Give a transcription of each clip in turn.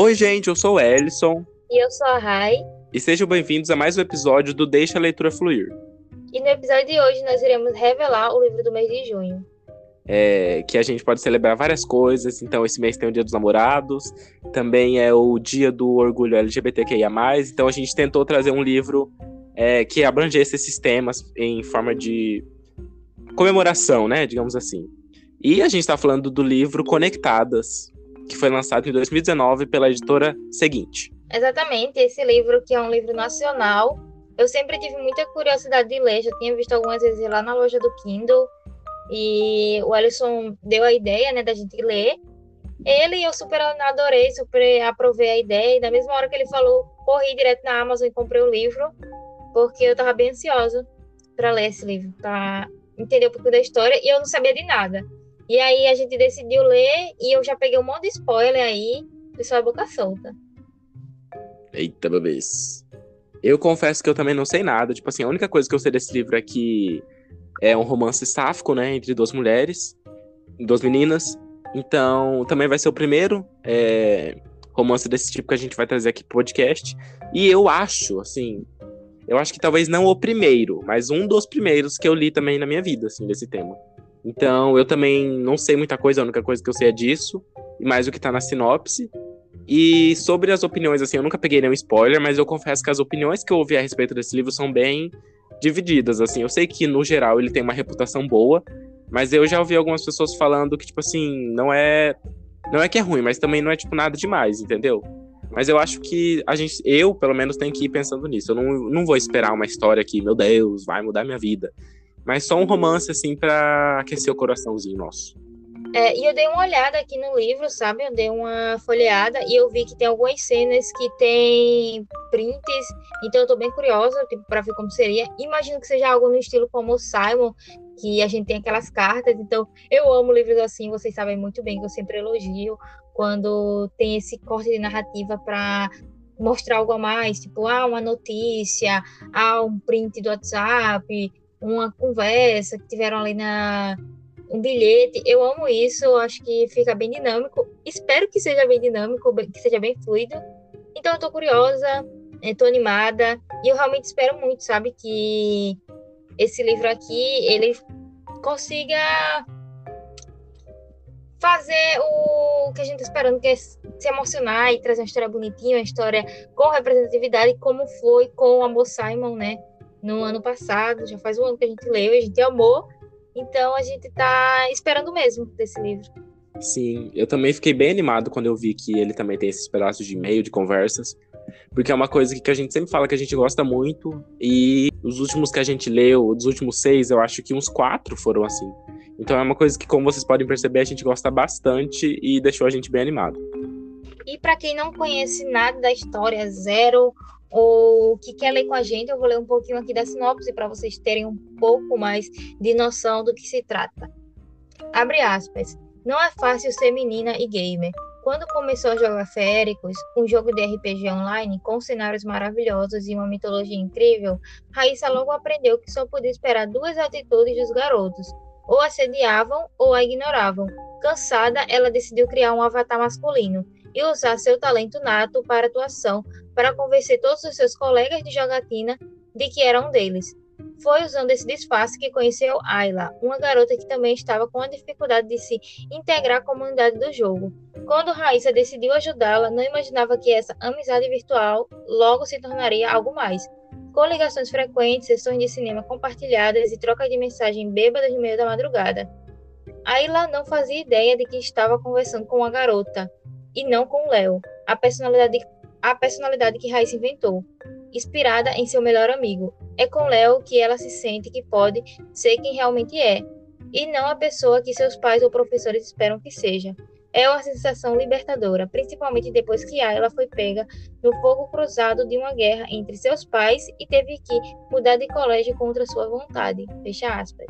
Oi, gente, eu sou o Ellison. E eu sou a Rai. E sejam bem-vindos a mais um episódio do Deixa a Leitura Fluir. E no episódio de hoje nós iremos revelar o livro do mês de junho. É, que a gente pode celebrar várias coisas. Então, esse mês tem o Dia dos Namorados, também é o Dia do Orgulho LGBTQIA. Então, a gente tentou trazer um livro é, que abrangesse esses temas em forma de comemoração, né? Digamos assim. E a gente está falando do livro Conectadas, que foi lançado em 2019 pela editora Seguinte. Exatamente, esse livro que é um livro nacional. Eu sempre tive muita curiosidade de ler, já tinha visto algumas vezes lá na loja do Kindle. E o Alisson deu a ideia, né, da gente ler. Ele eu super adorei, super aprovei a ideia. E na mesma hora que ele falou, corri direto na Amazon e comprei o livro, porque eu tava bem ansiosa para ler esse livro, para entender um pouco da história. E eu não sabia de nada. E aí a gente decidiu ler e eu já peguei um monte de spoiler aí, pessoal, a boca solta. Eita, bebês. Eu confesso que eu também não sei nada. Tipo assim, a única coisa que eu sei desse livro é que é um romance sáfico, né? Entre duas mulheres, duas meninas. Então, também vai ser o primeiro é, romance desse tipo que a gente vai trazer aqui pro podcast. E eu acho, assim, eu acho que talvez não o primeiro, mas um dos primeiros que eu li também na minha vida, assim, desse tema. Então, eu também não sei muita coisa, a única coisa que eu sei é disso, e mais o que tá na sinopse. E sobre as opiniões, assim, eu nunca peguei nenhum spoiler, mas eu confesso que as opiniões que eu ouvi a respeito desse livro são bem divididas, assim. Eu sei que, no geral, ele tem uma reputação boa, mas eu já ouvi algumas pessoas falando que, tipo assim, não é. Não é que é ruim, mas também não é, tipo, nada demais, entendeu? Mas eu acho que a gente, eu, pelo menos, tenho que ir pensando nisso. Eu não, não vou esperar uma história que, meu Deus, vai mudar minha vida. Mas só um romance, assim, para aquecer o coraçãozinho nosso. É, e eu dei uma olhada aqui no livro, sabe? Eu dei uma folheada e eu vi que tem algumas cenas que tem prints, então eu tô bem curiosa, tipo, para ver como seria. Imagino que seja algo no estilo como o Simon, que a gente tem aquelas cartas, então eu amo livros assim, vocês sabem muito bem que eu sempre elogio quando tem esse corte de narrativa para mostrar algo a mais, tipo, ah, uma notícia, ah, um print do WhatsApp, uma conversa que tiveram ali na um bilhete. Eu amo isso, acho que fica bem dinâmico. Espero que seja bem dinâmico, que seja bem fluido. Então eu tô curiosa, estou tô animada e eu realmente espero muito, sabe, que esse livro aqui ele consiga fazer o que a gente tá esperando, que é se emocionar e trazer uma história bonitinha, uma história com representatividade, como foi com o Amor Simon, né? No ano passado, já faz um ano que a gente leu, a gente amou, então a gente está esperando mesmo desse livro. Sim, eu também fiquei bem animado quando eu vi que ele também tem esses pedaços de e-mail, de conversas, porque é uma coisa que a gente sempre fala que a gente gosta muito, e os últimos que a gente leu, dos últimos seis, eu acho que uns quatro foram assim. Então é uma coisa que, como vocês podem perceber, a gente gosta bastante e deixou a gente bem animado. E para quem não conhece nada da história, zero ou que quer ler com a gente, eu vou ler um pouquinho aqui da sinopse para vocês terem um pouco mais de noção do que se trata. Abre aspas. Não é fácil ser menina e gamer. Quando começou a jogar Féricos, um jogo de RPG online com cenários maravilhosos e uma mitologia incrível, Raíssa logo aprendeu que só podia esperar duas atitudes dos garotos: ou assediavam ou a ignoravam. Cansada, ela decidiu criar um avatar masculino e usar seu talento nato para atuação para convencer todos os seus colegas de jogatina de que era um deles. Foi usando esse disfarce que conheceu Ayla, uma garota que também estava com a dificuldade de se integrar à comunidade do jogo. Quando Raíssa decidiu ajudá-la, não imaginava que essa amizade virtual logo se tornaria algo mais. Com ligações frequentes, sessões de cinema compartilhadas e troca de mensagem bêbadas no meio da madrugada. Ayla não fazia ideia de que estava conversando com uma garota, e não com Léo, a personalidade a personalidade que Raíssa inventou, inspirada em seu melhor amigo. É com Léo que ela se sente que pode ser quem realmente é, e não a pessoa que seus pais ou professores esperam que seja. É uma sensação libertadora, principalmente depois que ela foi pega no fogo cruzado de uma guerra entre seus pais e teve que mudar de colégio contra sua vontade. Fecha aspas.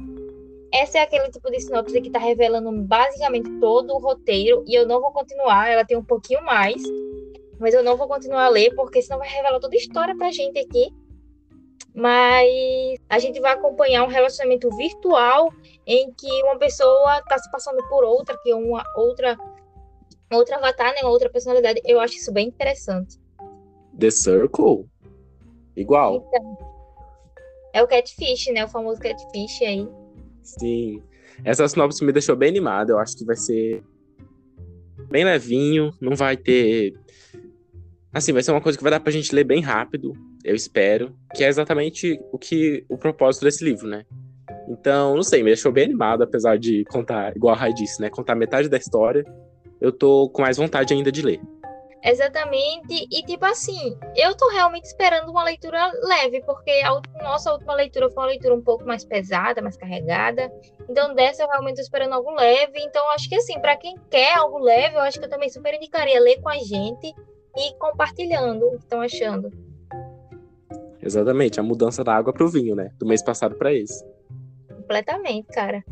Essa é aquele tipo de sinopse que está revelando basicamente todo o roteiro e eu não vou continuar, ela tem um pouquinho mais, mas eu não vou continuar a ler, porque senão vai revelar toda a história pra gente aqui. Mas a gente vai acompanhar um relacionamento virtual em que uma pessoa está se passando por outra, que uma outra outro avatar, né? Outra personalidade. Eu acho isso bem interessante. The Circle? Igual. Então, é o Catfish, né? O famoso Catfish aí. Sim. Essa sinopse me deixou bem animada. Eu acho que vai ser bem levinho, não vai ter. Assim, vai ser uma coisa que vai dar pra gente ler bem rápido, eu espero, que é exatamente o que o propósito desse livro, né? Então, não sei, me deixou bem animado, apesar de contar, igual a Rai disse, né? Contar metade da história. Eu tô com mais vontade ainda de ler. Exatamente, e tipo assim, eu tô realmente esperando uma leitura leve, porque a nossa última leitura foi uma leitura um pouco mais pesada, mais carregada. Então, dessa eu realmente tô esperando algo leve. Então, acho que assim, para quem quer algo leve, eu acho que eu também super indicaria ler com a gente e compartilhando o que estão achando. Exatamente, a mudança da água pro vinho, né? Do mês passado para esse. Completamente, cara.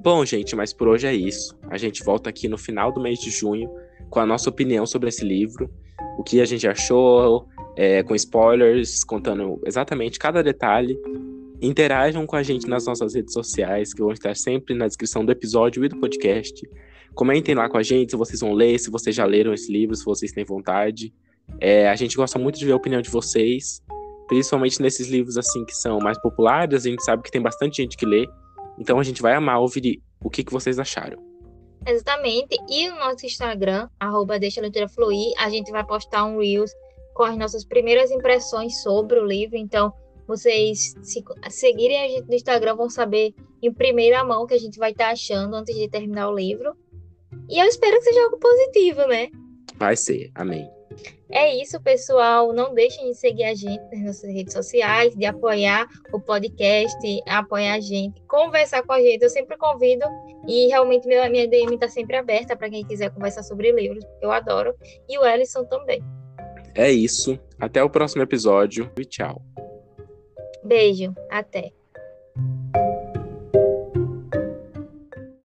Bom, gente, mas por hoje é isso. A gente volta aqui no final do mês de junho com a nossa opinião sobre esse livro, o que a gente achou, é, com spoilers, contando exatamente cada detalhe. Interajam com a gente nas nossas redes sociais, que vão estar sempre na descrição do episódio e do podcast. Comentem lá com a gente se vocês vão ler, se vocês já leram esse livro, se vocês têm vontade. É, a gente gosta muito de ver a opinião de vocês, principalmente nesses livros assim que são mais populares. A gente sabe que tem bastante gente que lê, então a gente vai amar ouvir o que, que vocês acharam. Exatamente. E no nosso Instagram, arroba Deixa a Leitura Fluir, a gente vai postar um Reels com as nossas primeiras impressões sobre o livro. Então, vocês se seguirem a gente no Instagram vão saber em primeira mão o que a gente vai estar tá achando antes de terminar o livro. E eu espero que seja algo positivo, né? Vai ser. Amém. É isso, pessoal. Não deixem de seguir a gente nas nossas redes sociais, de apoiar o podcast, apoiar a gente, conversar com a gente. Eu sempre convido e realmente minha, minha DM está sempre aberta para quem quiser conversar sobre livros, eu adoro. E o Ellison também. É isso. Até o próximo episódio e tchau. Beijo. Até.